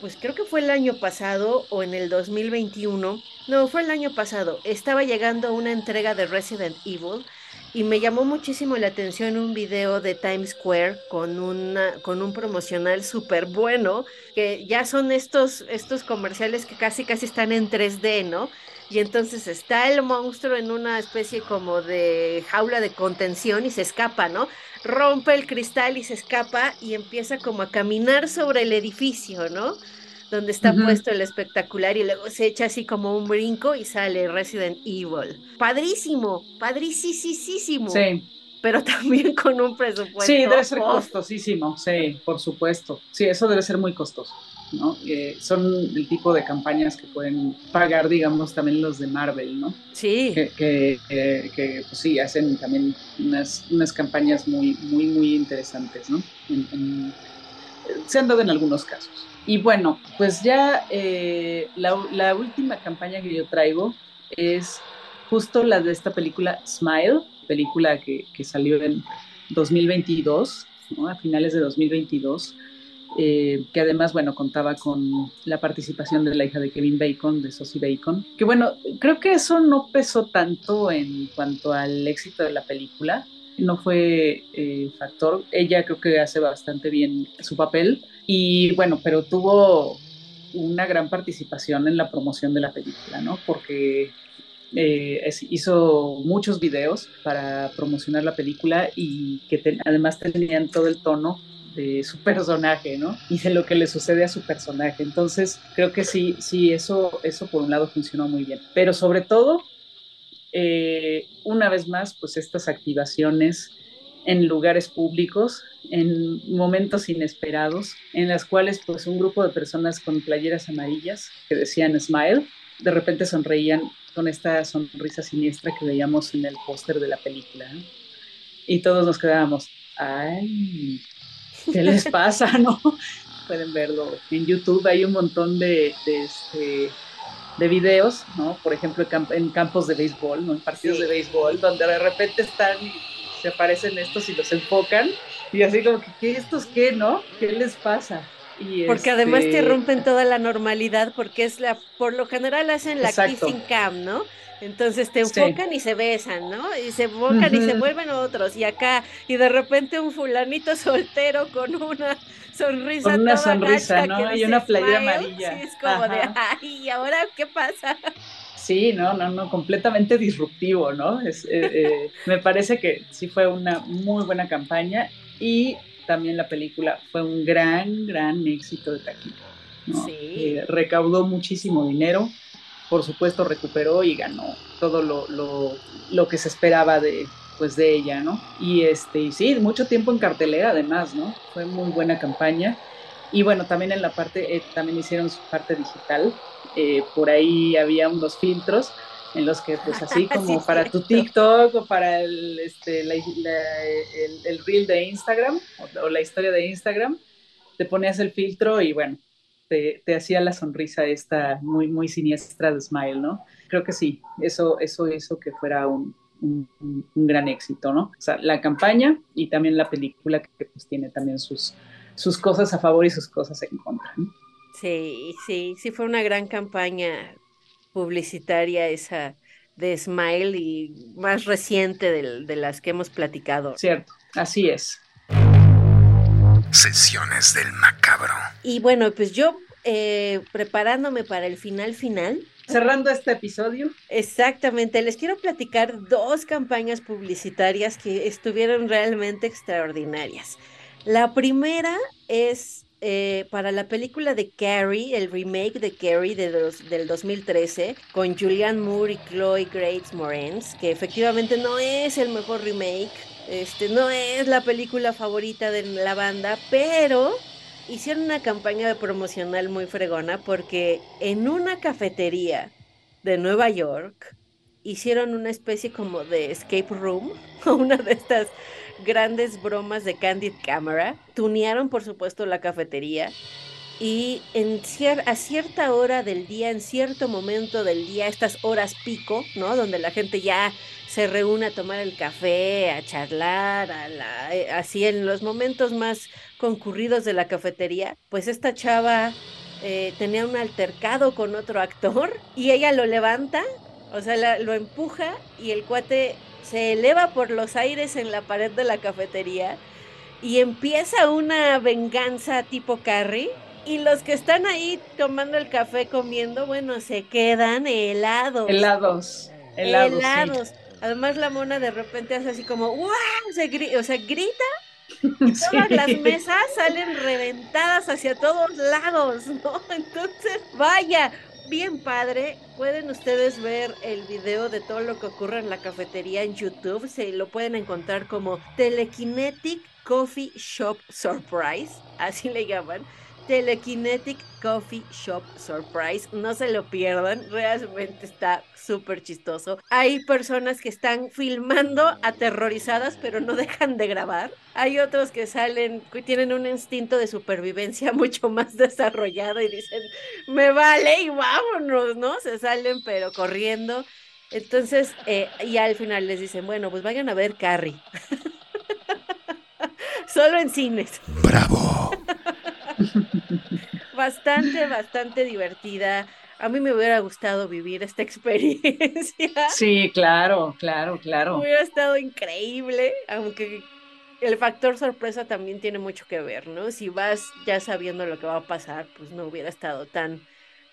pues creo que fue el año pasado o en el 2021, no, fue el año pasado, estaba llegando una entrega de Resident Evil y me llamó muchísimo la atención un video de Times Square con, una, con un promocional súper bueno, que ya son estos, estos comerciales que casi casi están en 3D, ¿no? Y entonces está el monstruo en una especie como de jaula de contención y se escapa, ¿no? Rompe el cristal y se escapa y empieza como a caminar sobre el edificio, ¿no? Donde está puesto el espectacular y luego se echa así como un brinco y sale Resident Evil. Padrísimo, padrísimo. Sí. Pero también con un presupuesto. Sí, debe ser costosísimo, sí, por supuesto. Sí, eso debe ser muy costoso. ¿no? Eh, son el tipo de campañas que pueden pagar, digamos, también los de Marvel, ¿no? Sí. Que, que, pues sí, hacen también unas, unas campañas muy, muy, muy interesantes, ¿no? Se han dado en algunos casos. Y bueno, pues ya eh, la, última campaña que yo traigo es justo la de esta película Smile, película que, salió en 2022, a finales de 2022, eh, que además, bueno, contaba con la participación de la hija de Kevin Bacon, de Sosie Bacon, que bueno, creo que eso no pesó tanto en cuanto al éxito de la película, no fue eh, factor, ella creo que hace bastante bien su papel, y bueno, pero tuvo una gran participación en la promoción de la película, ¿no? Porque eh, hizo muchos videos para promocionar la película y que además tenían todo el tono de su personaje, ¿no? Y de lo que le sucede a su personaje. Entonces, creo que sí, sí, eso, eso por un lado funcionó muy bien. Pero sobre todo, eh, una vez más, pues estas activaciones en lugares públicos, en momentos inesperados, en las cuales pues un grupo de personas con playeras amarillas que decían Smile, de repente sonreían con esta sonrisa siniestra que veíamos en el póster de la película. Y todos nos quedábamos, ay, ¿qué les pasa? ¿No? Pueden verlo en YouTube, hay un montón de, de, este, de videos, ¿no? Por ejemplo, en campos de béisbol, ¿no? En partidos de béisbol, donde de repente están y se aparecen estos y los enfocan. Y así como que, ¿qué estos qué, no? ¿Qué les pasa? Y porque además te este rompen toda la normalidad, porque es la, por lo general hacen la kissing cam, ¿no? Entonces te enfocan y se besan, ¿no? Y se enfocan y se vuelven otros. Y acá, y de repente un fulanito soltero con una sonrisa. Con una sonrisa, ¿no? Y una playera amarilla. Sí, es como de, ay, ¿y ahora qué pasa? Sí, no, no, no, completamente disruptivo, ¿no? Es, eh, eh, me parece que sí fue una muy buena campaña y también la película fue un gran, gran éxito de taquilla. ¿no? Sí. Eh, recaudó muchísimo dinero por supuesto recuperó y ganó todo lo, lo, lo, que se esperaba de, pues, de ella, ¿no? Y, este, y sí, mucho tiempo en cartelera además, ¿no? Fue muy buena campaña. Y bueno, también en la parte, eh, también hicieron su parte digital. Eh, por ahí había unos filtros en los que pues así como para tu TikTok o para el, este, el, el, reel de Instagram o, la historia de Instagram, te ponías el filtro y bueno, te, hacía la sonrisa esta muy, muy siniestra de Smile, ¿no? Creo que sí, eso, eso hizo que fuera un, gran éxito, ¿no? O sea, la campaña y también la película que pues tiene también sus, sus cosas a favor y sus cosas en contra. ¿no? Sí, sí, sí fue una gran campaña publicitaria esa de Smile y más reciente de, de las que hemos platicado. Cierto, así es. Sesiones del macabro. Y bueno, pues yo eh, preparándome para el final final. Cerrando este episodio. Exactamente, les quiero platicar dos campañas publicitarias que estuvieron realmente extraordinarias. La primera es eh, para la película de Carrie, el remake de Carrie de del 2013, con Julianne Moore y Chloe Grace Moretz, que efectivamente no es el mejor remake, este, no es la película favorita de la banda, pero hicieron una campaña promocional muy fregona porque en una cafetería de Nueva York hicieron una especie como de escape room, una de estas grandes bromas de Candid Camera. Tunearon, por supuesto, la cafetería y en a cierta hora del día, en cierto momento del día, estas horas pico, ¿no? Donde la gente ya se reúne a tomar el café, a charlar, a la, eh, así en los momentos más concurridos de la cafetería, pues esta chava eh, tenía un altercado con otro actor y ella lo levanta, o sea, lo empuja y el cuate se eleva por los aires en la pared de la cafetería y empieza una venganza tipo Carrie y los que están ahí tomando el café comiendo, bueno, se quedan helados. Helados. Helados. Además la mona de repente hace así como, ¡wow! Se o sea, grita y todas las mesas salen reventadas hacia todos lados, ¿no? Entonces, vaya, bien padre. Pueden ustedes ver el video de todo lo que ocurre en la cafetería en YouTube. Se lo pueden encontrar como Telekinetic Coffee Shop Surprise, así le llaman. Telekinetic Coffee Shop Surprise. No se lo pierdan, realmente está súper chistoso. Hay personas que están filmando aterrorizadas, pero no dejan de grabar. Hay otros que salen, tienen un instinto de supervivencia mucho más desarrollado y dicen, me vale y vámonos, ¿no? Se salen, pero corriendo. Entonces, eh, y al final les dicen, bueno, pues vayan a ver Carrie. Solo en cines. Bravo. bastante, bastante divertida. A mí me hubiera gustado vivir esta experiencia. Sí, claro, claro, claro. Hubiera estado increíble, aunque el factor sorpresa también tiene mucho que ver, ¿no? Si vas ya sabiendo lo que va a pasar, pues no hubiera estado tan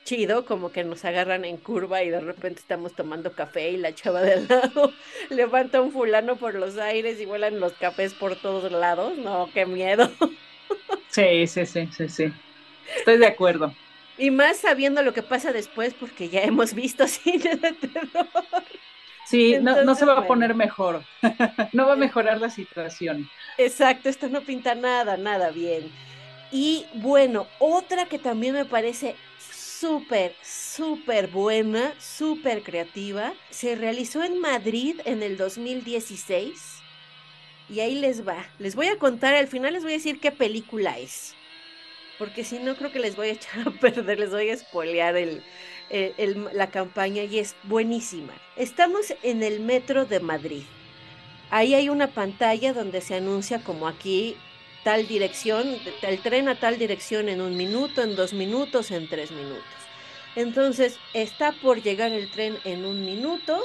chido como que nos agarran en curva y de repente estamos tomando café y la chava de al lado levanta un fulano por los aires y vuelan los cafés por todos lados. No, qué miedo. Sí, sí, sí, sí, sí. Estoy de acuerdo. Y más sabiendo lo que pasa después, porque ya hemos visto cine de terror. Sí, no, se va a poner mejor. no va a mejorar la situación. Exacto, esto no pinta nada, nada bien. Y bueno, otra que también me parece súper, súper buena, súper creativa, se realizó en Madrid en el 2016 y ahí les va. Les voy a contar, al final les voy a decir qué película es. Porque si no, creo que les voy a echar a perder, les voy a eh, la campaña y es buenísima. Estamos en el metro de Madrid. Ahí hay una pantalla donde se anuncia como aquí tal dirección, el tren a tal dirección en un minuto, en dos minutos, en tres minutos. Entonces está por llegar el tren en un minuto,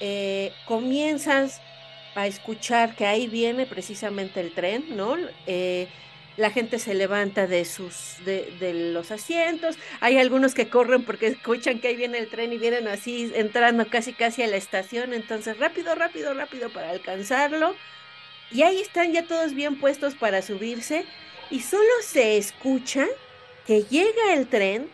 eh, comienzas a escuchar que ahí viene precisamente el tren, ¿no? Eh, la gente se levanta de sus de, de, los asientos, hay algunos que corren porque escuchan que ahí viene el tren y vienen así entrando casi casi a la estación, entonces rápido, rápido, rápido para alcanzarlo. Y ahí están ya todos bien puestos para subirse y solo se escucha que llega el tren,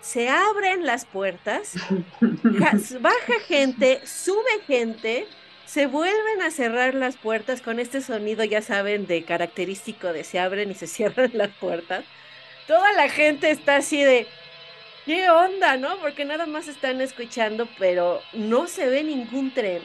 se abren las puertas, baja gente, sube gente, se vuelven a cerrar las puertas con este sonido, ya saben, de característico de se abren y se cierran las puertas. Toda la gente está así de, ¿qué onda, no? Porque nada más están escuchando, pero no se ve ningún tren.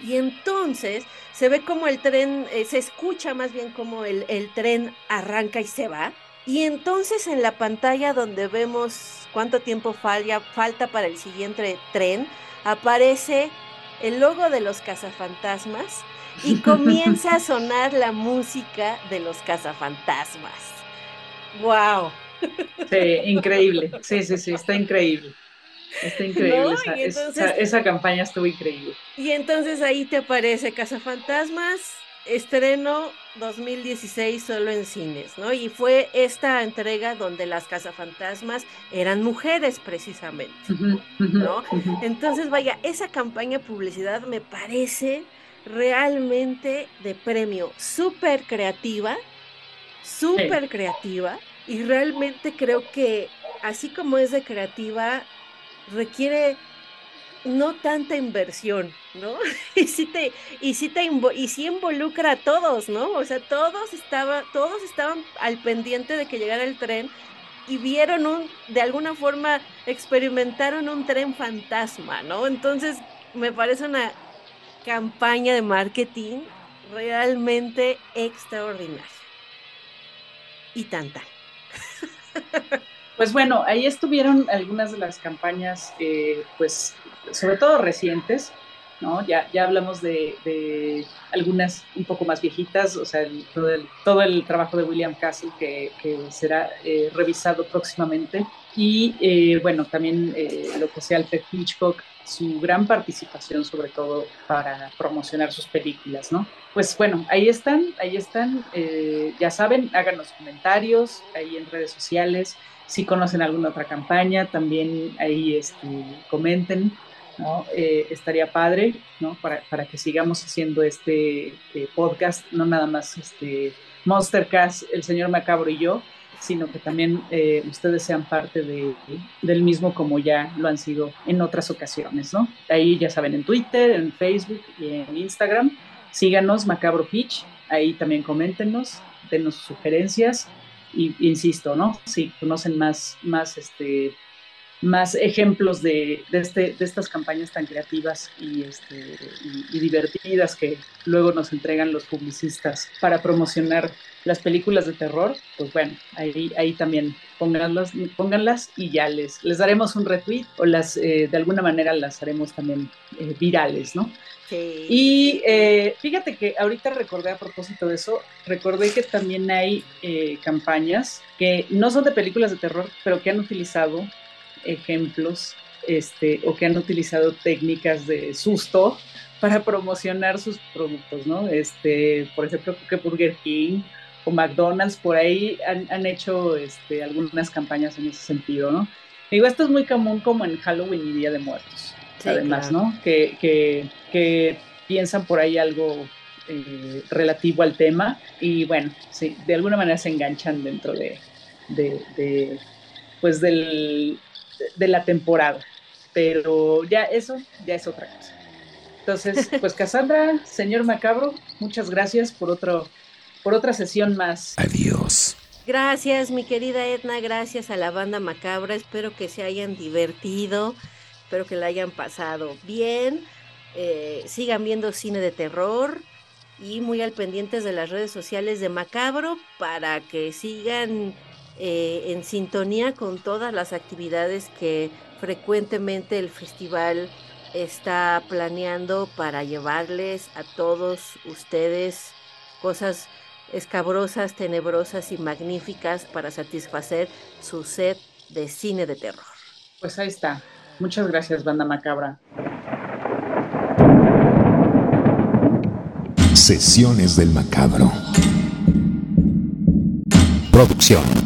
Y entonces se ve como el tren, eh, se escucha más bien como el, el tren arranca y se va. Y entonces en la pantalla donde vemos cuánto tiempo falla, falta para el siguiente tren, aparece el logo de los cazafantasmas y comienza a sonar la música de los cazafantasmas. ¡Wow! Sí, increíble. Sí, sí, sí, está increíble. Está increíble. esa, campaña estuvo increíble. Y entonces ahí te aparece Cazafantasmas, estreno 2016 solo en cines, ¿no? Y fue esta entrega donde las cazafantasmas eran mujeres precisamente, ¿no? Entonces, vaya, esa campaña publicidad me parece realmente de premio, súper creativa, súper creativa, y realmente creo que así como es de creativa, requiere no tanta inversión, ¿no? Y sí te, y sí te y sí involucra a todos, ¿no? O sea, todos estaban, todos estaban al pendiente de que llegara el tren y vieron un, de alguna forma, experimentaron un tren fantasma, ¿no? Entonces, me parece una campaña de marketing realmente extraordinaria. Y tanta. Pues bueno, ahí estuvieron algunas de las campañas, pues sobre todo recientes, ¿no? Ya, ya hablamos de, algunas un poco más viejitas, o sea, todo, el, todo, el, trabajo de William Castle que, será eh, revisado próximamente. Y eh, bueno, también eh, lo que sea Alfred Hitchcock, su gran participación sobre todo para promocionar sus películas, ¿no? Pues bueno, ahí están, ahí están, ya saben, háganos comentarios ahí en redes sociales, si conocen alguna otra campaña, también ahí este, comenten. Eh, estaría padre, ¿no? Para, que sigamos haciendo este eh, podcast, no nada más este Monstercast, el señor Macabro y yo, sino que también eh, ustedes sean parte de, del mismo como ya lo han sido en otras ocasiones. Ahí ya saben, en Twitter, en Facebook y en Instagram, síganos Macabro Pitch, ahí también coméntenos, denos sugerencias insisto, ¿no? Si conocen más, más este, más ejemplos de, este, de estas campañas tan creativas y, este, y, divertidas que luego nos entregan los publicistas para promocionar las películas de terror, pues bueno, ahí, ahí también pónganlas, pónganlas y ya les, les daremos un retweet o las eh, de alguna manera las haremos también eh, virales, ¿no? Sí. Y eh, fíjate que ahorita recordé a propósito de eso, recordé que también hay campañas que no son de películas de terror, pero que han utilizado ejemplos este, o que han utilizado técnicas de susto para promocionar sus productos, ¿no? Este, por ejemplo, que Burger King o McDonald's por ahí han, hecho este, algunas campañas en ese sentido, ¿no? Digo, esto es muy común como en Halloween y Día de Muertos, además, ¿no? Que, que, piensan por ahí algo eh, relativo al tema y bueno, sí, de alguna manera se enganchan dentro de, de pues del, de la temporada. Pero ya eso, ya es otra cosa. Entonces, pues Cassandra, señor Macabro, muchas gracias por otro, por otra sesión más. Adiós. Gracias, mi querida Edna, gracias a la banda Macabra. Espero que se hayan divertido, espero que la hayan pasado bien. Eh, sigan viendo cine de terror y muy al pendientes de las redes sociales de Macabro para que sigan eh, en sintonía con todas las actividades que frecuentemente el festival está planeando para llevarles a todos ustedes cosas escabrosas, tenebrosas y magníficas para satisfacer su sed de cine de terror. Pues ahí está. Muchas gracias, Banda Macabra. Sesiones del Macabro. Producción.